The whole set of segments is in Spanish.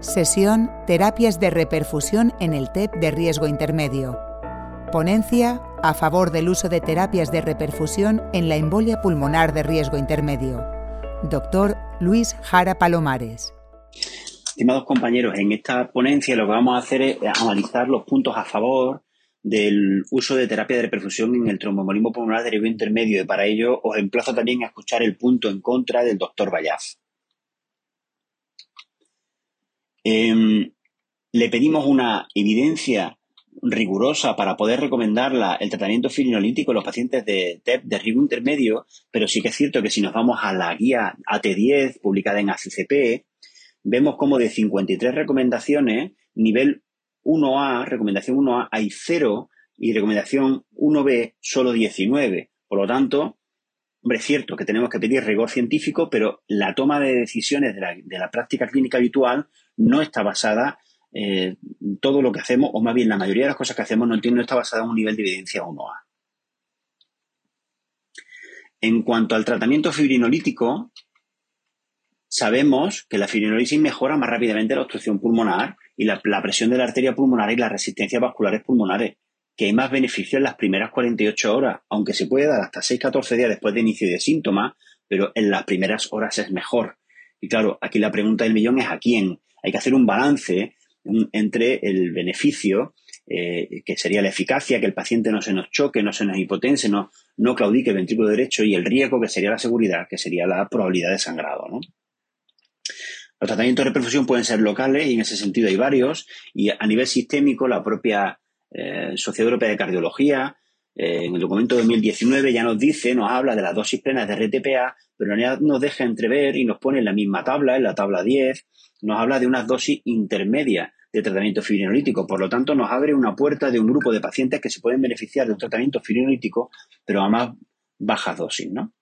Sesión Terapias de reperfusión en el TEP de riesgo intermedio. Ponencia a favor del uso de terapias de reperfusión en la embolia pulmonar de riesgo intermedio. Doctor Luis Jara Palomares. Estimados compañeros, en esta ponencia lo que vamos a hacer es analizar los puntos a favor del uso de terapia de reperfusión en el tromboembolismo pulmonar de riesgo intermedio y para ello os emplazo también a escuchar el punto en contra del doctor Vallaz. Em, le pedimos una evidencia rigurosa para poder recomendarla el tratamiento filinolítico en los pacientes de TEP de riesgo intermedio, pero sí que es cierto que si nos vamos a la guía AT10 publicada en ACCP, vemos como de 53 recomendaciones, nivel 1A, recomendación 1A, hay 0 y recomendación 1B solo 19. Por lo tanto, hombre, es cierto que tenemos que pedir rigor científico, pero la toma de decisiones de la, de la práctica clínica habitual no está basada eh, todo lo que hacemos, o más bien la mayoría de las cosas que hacemos, no, no está basada en un nivel de evidencia 1A. En cuanto al tratamiento fibrinolítico, sabemos que la fibrinolisis mejora más rápidamente la obstrucción pulmonar y la, presión de la arteria pulmonar y las resistencias vasculares pulmonares, que hay más beneficio en las primeras 48 horas, aunque se puede dar hasta 6-14 días después de inicio de síntomas, pero en las primeras horas es mejor. Y claro, aquí la pregunta del millón es a quién. Hay que hacer un balance entre el beneficio, eh, que sería la eficacia, que el paciente no se nos choque, no se nos hipotense, no, no claudique el ventrículo derecho, y el riesgo, que sería la seguridad, que sería la probabilidad de sangrado. Los tratamientos de reperfusión pueden ser locales y en ese sentido hay varios, y a nivel sistémico la propia eh, Sociedad Europea de Cardiología eh, en el documento 2019 ya nos dice, nos habla de las dosis plenas de RTPA, pero nos deja entrever y nos pone en la misma tabla, en la tabla 10, nos habla de unas dosis intermedias de tratamiento fibrinolítico. Por lo tanto, nos abre una puerta de un grupo de pacientes que se pueden beneficiar de un tratamiento fibrinolítico, pero a más bajas dosis, ¿no?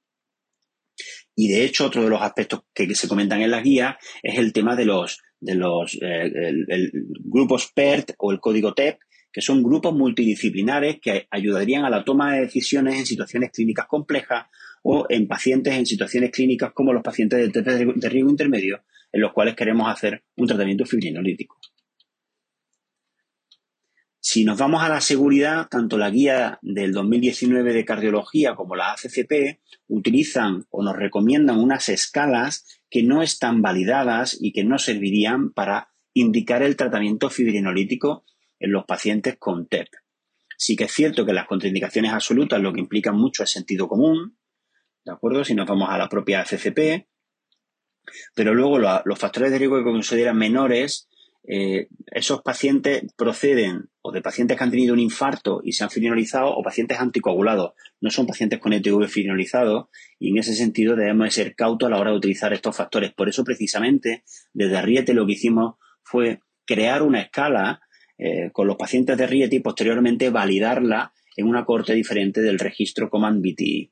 Y de hecho, otro de los aspectos que, se comentan en la guía es el tema de los, de los eh, grupos PERT o el código TEP, que son grupos multidisciplinares que ayudarían a la toma de decisiones en situaciones clínicas complejas o en pacientes en situaciones clínicas como los pacientes de, de riesgo intermedio, en los cuales queremos hacer un tratamiento fibrinolítico. Si nos vamos a la seguridad, tanto la guía del 2019 de cardiología como la ACCP utilizan o nos recomiendan unas escalas que no están validadas y que no servirían para indicar el tratamiento fibrinolítico en los pacientes con TEP. Sí que es cierto que las contraindicaciones absolutas lo que implican mucho es sentido común, ¿de acuerdo? Si nos vamos a la propia FCP, pero luego los factores de riesgo que consideran menores, eh, esos pacientes proceden o de pacientes que han tenido un infarto y se han finalizado o pacientes anticoagulados, no son pacientes con ETV finalizado y en ese sentido debemos ser cautos a la hora de utilizar estos factores. Por eso precisamente desde Arriete lo que hicimos fue crear una escala eh, con los pacientes de Rieti y posteriormente validarla en una corte diferente del registro Command BTI.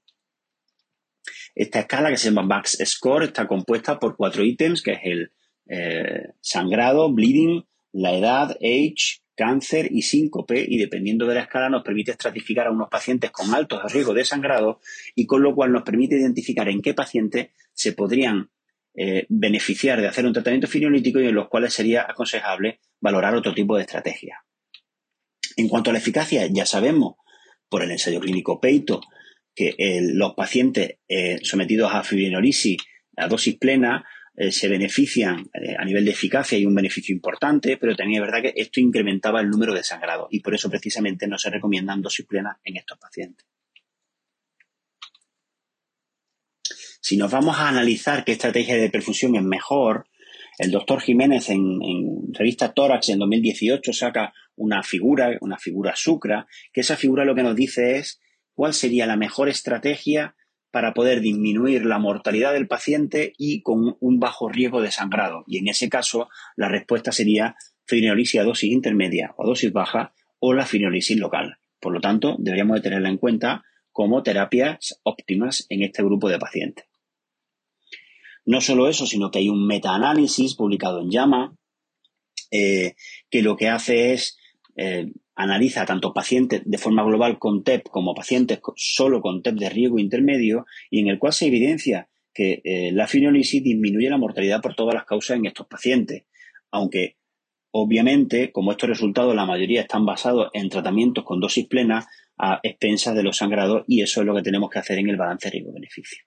Esta escala que se llama VAX Score está compuesta por cuatro ítems, que es el eh, sangrado, bleeding, la edad, age, cáncer y síncope, y dependiendo de la escala nos permite estratificar a unos pacientes con altos riesgos de sangrado y con lo cual nos permite identificar en qué pacientes se podrían eh, beneficiar de hacer un tratamiento fibrinolítico y en los cuales sería aconsejable valorar otro tipo de estrategia. En cuanto a la eficacia, ya sabemos por el ensayo clínico Peito que eh, los pacientes eh, sometidos a fibrinolisis a dosis plena se benefician a nivel de eficacia y un beneficio importante, pero también es verdad que esto incrementaba el número de sangrados y por eso precisamente no se recomiendan dosis plenas en estos pacientes. Si nos vamos a analizar qué estrategia de perfusión es mejor, el doctor Jiménez en, revista Tórax en 2018 saca una figura, una figura sucra, que esa figura lo que nos dice es cuál sería la mejor estrategia para poder disminuir la mortalidad del paciente y con un bajo riesgo de sangrado. Y en ese caso, la respuesta sería fibrinolisis a dosis intermedia o dosis baja o la fibrinolisis local. Por lo tanto, deberíamos de tenerla en cuenta como terapias óptimas en este grupo de pacientes. No solo eso, sino que hay un metaanálisis publicado en JAMA eh, que lo que hace es eh, analiza tanto pacientes de forma global con TEP como pacientes solo con TEP de riesgo intermedio y en el cual se evidencia que eh, la fibrinolisis disminuye la mortalidad por todas las causas en estos pacientes. aunque obviamente, como estos resultados, la mayoría están basados en tratamientos con dosis plena a expensas de los sangrados y eso es lo que tenemos que hacer en el balance riesgo-beneficio.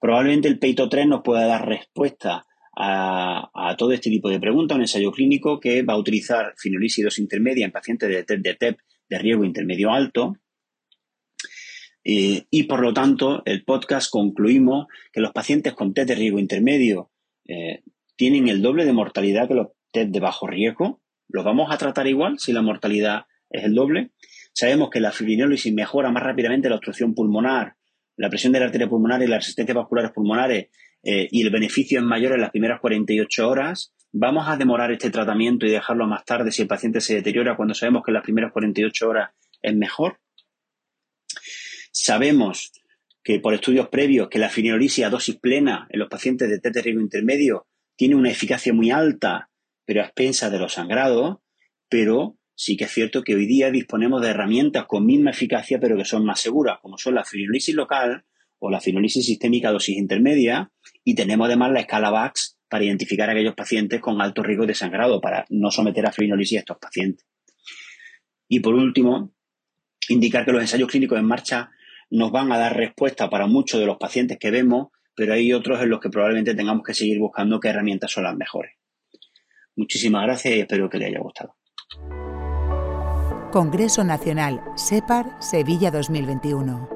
Probablemente el Peito 3 nos pueda dar respuesta a, todo este tipo de preguntas, un ensayo clínico que va a utilizar fenolícidos intermedia en pacientes de TEP, de TEP de riesgo intermedio alto. Eh, y por lo tanto, el podcast concluimos que los pacientes con TEP de riesgo intermedio eh, tienen el doble de mortalidad que los TEP de bajo riesgo. ¿Los vamos a tratar igual si la mortalidad es el doble? Sabemos que la fibrinólisis mejora más rápidamente la obstrucción pulmonar, la presión de la arteria pulmonar y las resistencias vasculares pulmonares eh, y el beneficio es mayor en las primeras 48 horas, vamos a demorar este tratamiento y dejarlo más tarde si el paciente se deteriora cuando sabemos que en las primeras 48 horas es mejor. Sabemos que por estudios previos que la fibrinolisis a dosis plena en los pacientes de riesgo intermedio tiene una eficacia muy alta, pero a expensas de los sangrados, pero sí que es cierto que hoy día disponemos de herramientas con misma eficacia, pero que son más seguras, como son la fibrinolisis local o la fibrinolisis sistémica dosis intermedia, y tenemos además la escala VAX para identificar aquellos pacientes con alto riesgo de sangrado, para no someter a fibrinolisis a estos pacientes. Y por último, indicar que los ensayos clínicos en marcha nos van a dar respuesta para muchos de los pacientes que vemos, pero hay otros en los que probablemente tengamos que seguir buscando qué herramientas son las mejores. Muchísimas gracias y espero que les haya gustado. Congreso Nacional SEPAR Sevilla 2021.